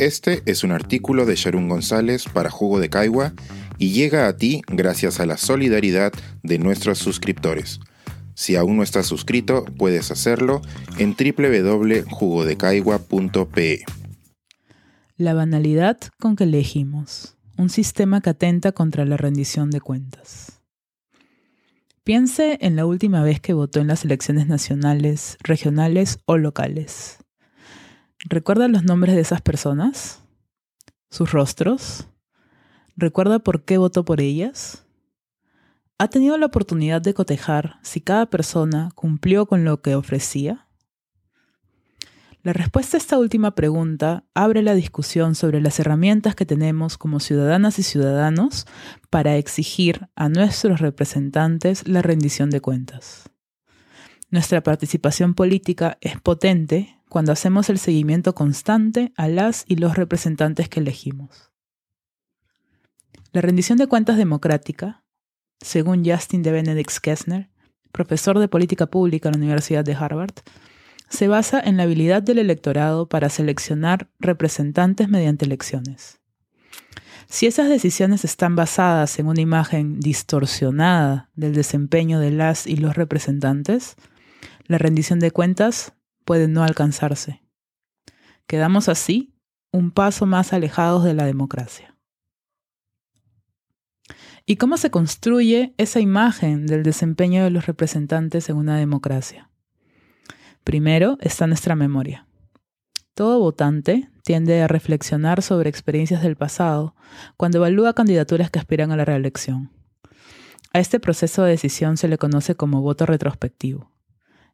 Este es un artículo de Sharon González para Jugo de Caigua y llega a ti gracias a la solidaridad de nuestros suscriptores. Si aún no estás suscrito, puedes hacerlo en www.jugodecaigua.pe. La banalidad con que elegimos, un sistema que atenta contra la rendición de cuentas. Piense en la última vez que votó en las elecciones nacionales, regionales o locales. ¿Recuerda los nombres de esas personas? ¿Sus rostros? ¿Recuerda por qué votó por ellas? ¿Ha tenido la oportunidad de cotejar si cada persona cumplió con lo que ofrecía? La respuesta a esta última pregunta abre la discusión sobre las herramientas que tenemos como ciudadanas y ciudadanos para exigir a nuestros representantes la rendición de cuentas. Nuestra participación política es potente cuando hacemos el seguimiento constante a las y los representantes que elegimos. La rendición de cuentas democrática, según Justin de Benedict Kessner, profesor de política pública en la Universidad de Harvard, se basa en la habilidad del electorado para seleccionar representantes mediante elecciones. Si esas decisiones están basadas en una imagen distorsionada del desempeño de las y los representantes, la rendición de cuentas puede no alcanzarse. Quedamos así un paso más alejados de la democracia. ¿Y cómo se construye esa imagen del desempeño de los representantes en una democracia? Primero está nuestra memoria. Todo votante tiende a reflexionar sobre experiencias del pasado cuando evalúa candidaturas que aspiran a la reelección. A este proceso de decisión se le conoce como voto retrospectivo,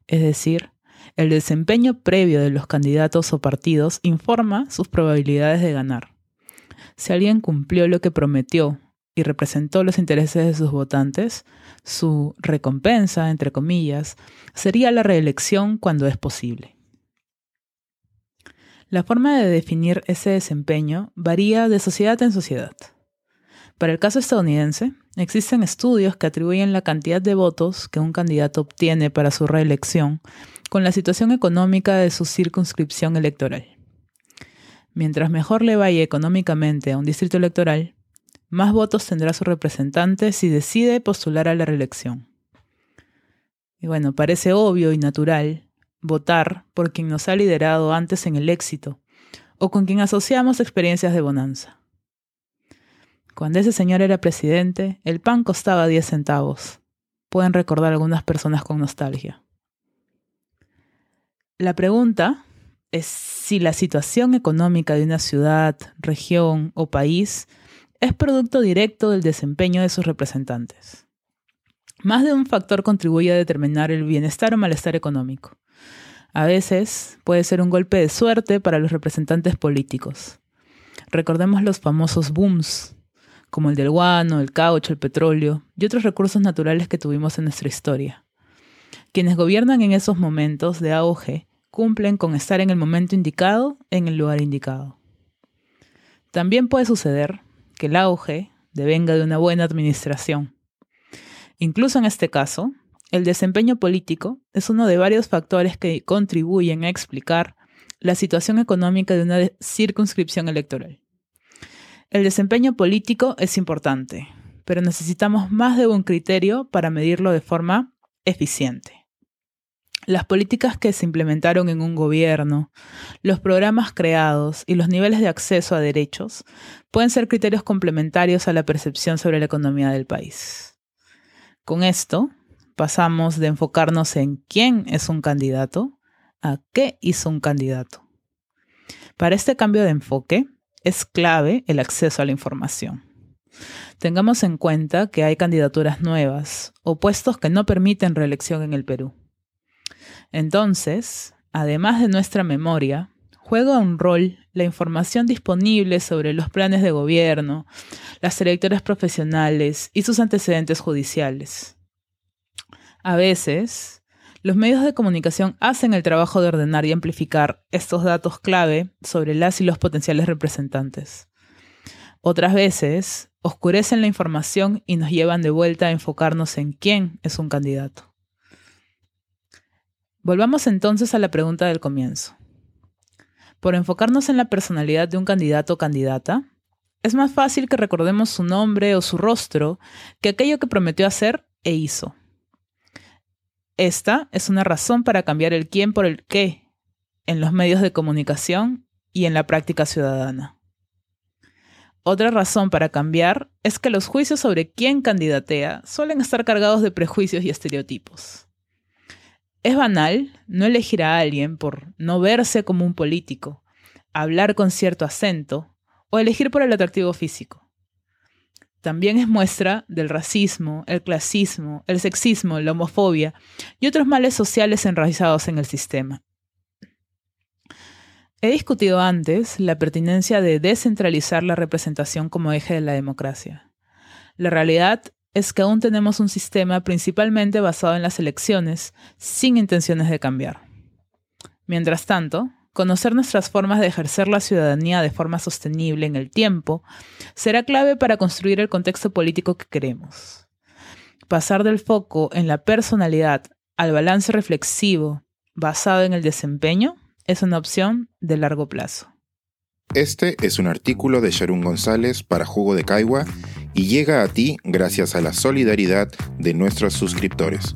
es decir, el desempeño previo de los candidatos o partidos informa sus probabilidades de ganar. Si alguien cumplió lo que prometió y representó los intereses de sus votantes, su recompensa, entre comillas, sería la reelección cuando es posible. La forma de definir ese desempeño varía de sociedad en sociedad. Para el caso estadounidense, existen estudios que atribuyen la cantidad de votos que un candidato obtiene para su reelección con la situación económica de su circunscripción electoral. Mientras mejor le vaya económicamente a un distrito electoral, más votos tendrá su representante si decide postular a la reelección. Y bueno, parece obvio y natural votar por quien nos ha liderado antes en el éxito o con quien asociamos experiencias de bonanza. Cuando ese señor era presidente, el pan costaba 10 centavos. Pueden recordar algunas personas con nostalgia. La pregunta es si la situación económica de una ciudad, región o país es producto directo del desempeño de sus representantes. Más de un factor contribuye a determinar el bienestar o malestar económico. A veces puede ser un golpe de suerte para los representantes políticos. Recordemos los famosos booms, como el del guano, el caucho, el petróleo y otros recursos naturales que tuvimos en nuestra historia. Quienes gobiernan en esos momentos de auge cumplen con estar en el momento indicado, en el lugar indicado. También puede suceder que el auge devenga de una buena administración. Incluso en este caso, el desempeño político es uno de varios factores que contribuyen a explicar la situación económica de una circunscripción electoral. El desempeño político es importante, pero necesitamos más de un criterio para medirlo de forma eficiente las políticas que se implementaron en un gobierno, los programas creados y los niveles de acceso a derechos pueden ser criterios complementarios a la percepción sobre la economía del país. Con esto, pasamos de enfocarnos en quién es un candidato a qué hizo un candidato. Para este cambio de enfoque, es clave el acceso a la información. Tengamos en cuenta que hay candidaturas nuevas o puestos que no permiten reelección en el Perú. Entonces, además de nuestra memoria, juega un rol la información disponible sobre los planes de gobierno, las trayectorias profesionales y sus antecedentes judiciales. A veces, los medios de comunicación hacen el trabajo de ordenar y amplificar estos datos clave sobre las y los potenciales representantes. Otras veces, oscurecen la información y nos llevan de vuelta a enfocarnos en quién es un candidato. Volvamos entonces a la pregunta del comienzo. por enfocarnos en la personalidad de un candidato o candidata, es más fácil que recordemos su nombre o su rostro que aquello que prometió hacer e hizo. Esta es una razón para cambiar el quién por el qué en los medios de comunicación y en la práctica ciudadana. Otra razón para cambiar es que los juicios sobre quién candidatea suelen estar cargados de prejuicios y estereotipos. Es banal no elegir a alguien por no verse como un político, hablar con cierto acento o elegir por el atractivo físico. También es muestra del racismo, el clasismo, el sexismo, la homofobia y otros males sociales enraizados en el sistema. He discutido antes la pertinencia de descentralizar la representación como eje de la democracia. La realidad es que aún tenemos un sistema principalmente basado en las elecciones, sin intenciones de cambiar. Mientras tanto, conocer nuestras formas de ejercer la ciudadanía de forma sostenible en el tiempo será clave para construir el contexto político que queremos. Pasar del foco en la personalidad al balance reflexivo basado en el desempeño es una opción de largo plazo. Este es un artículo de Sharon González para Jugo de Caigua y llega a ti gracias a la solidaridad de nuestros suscriptores.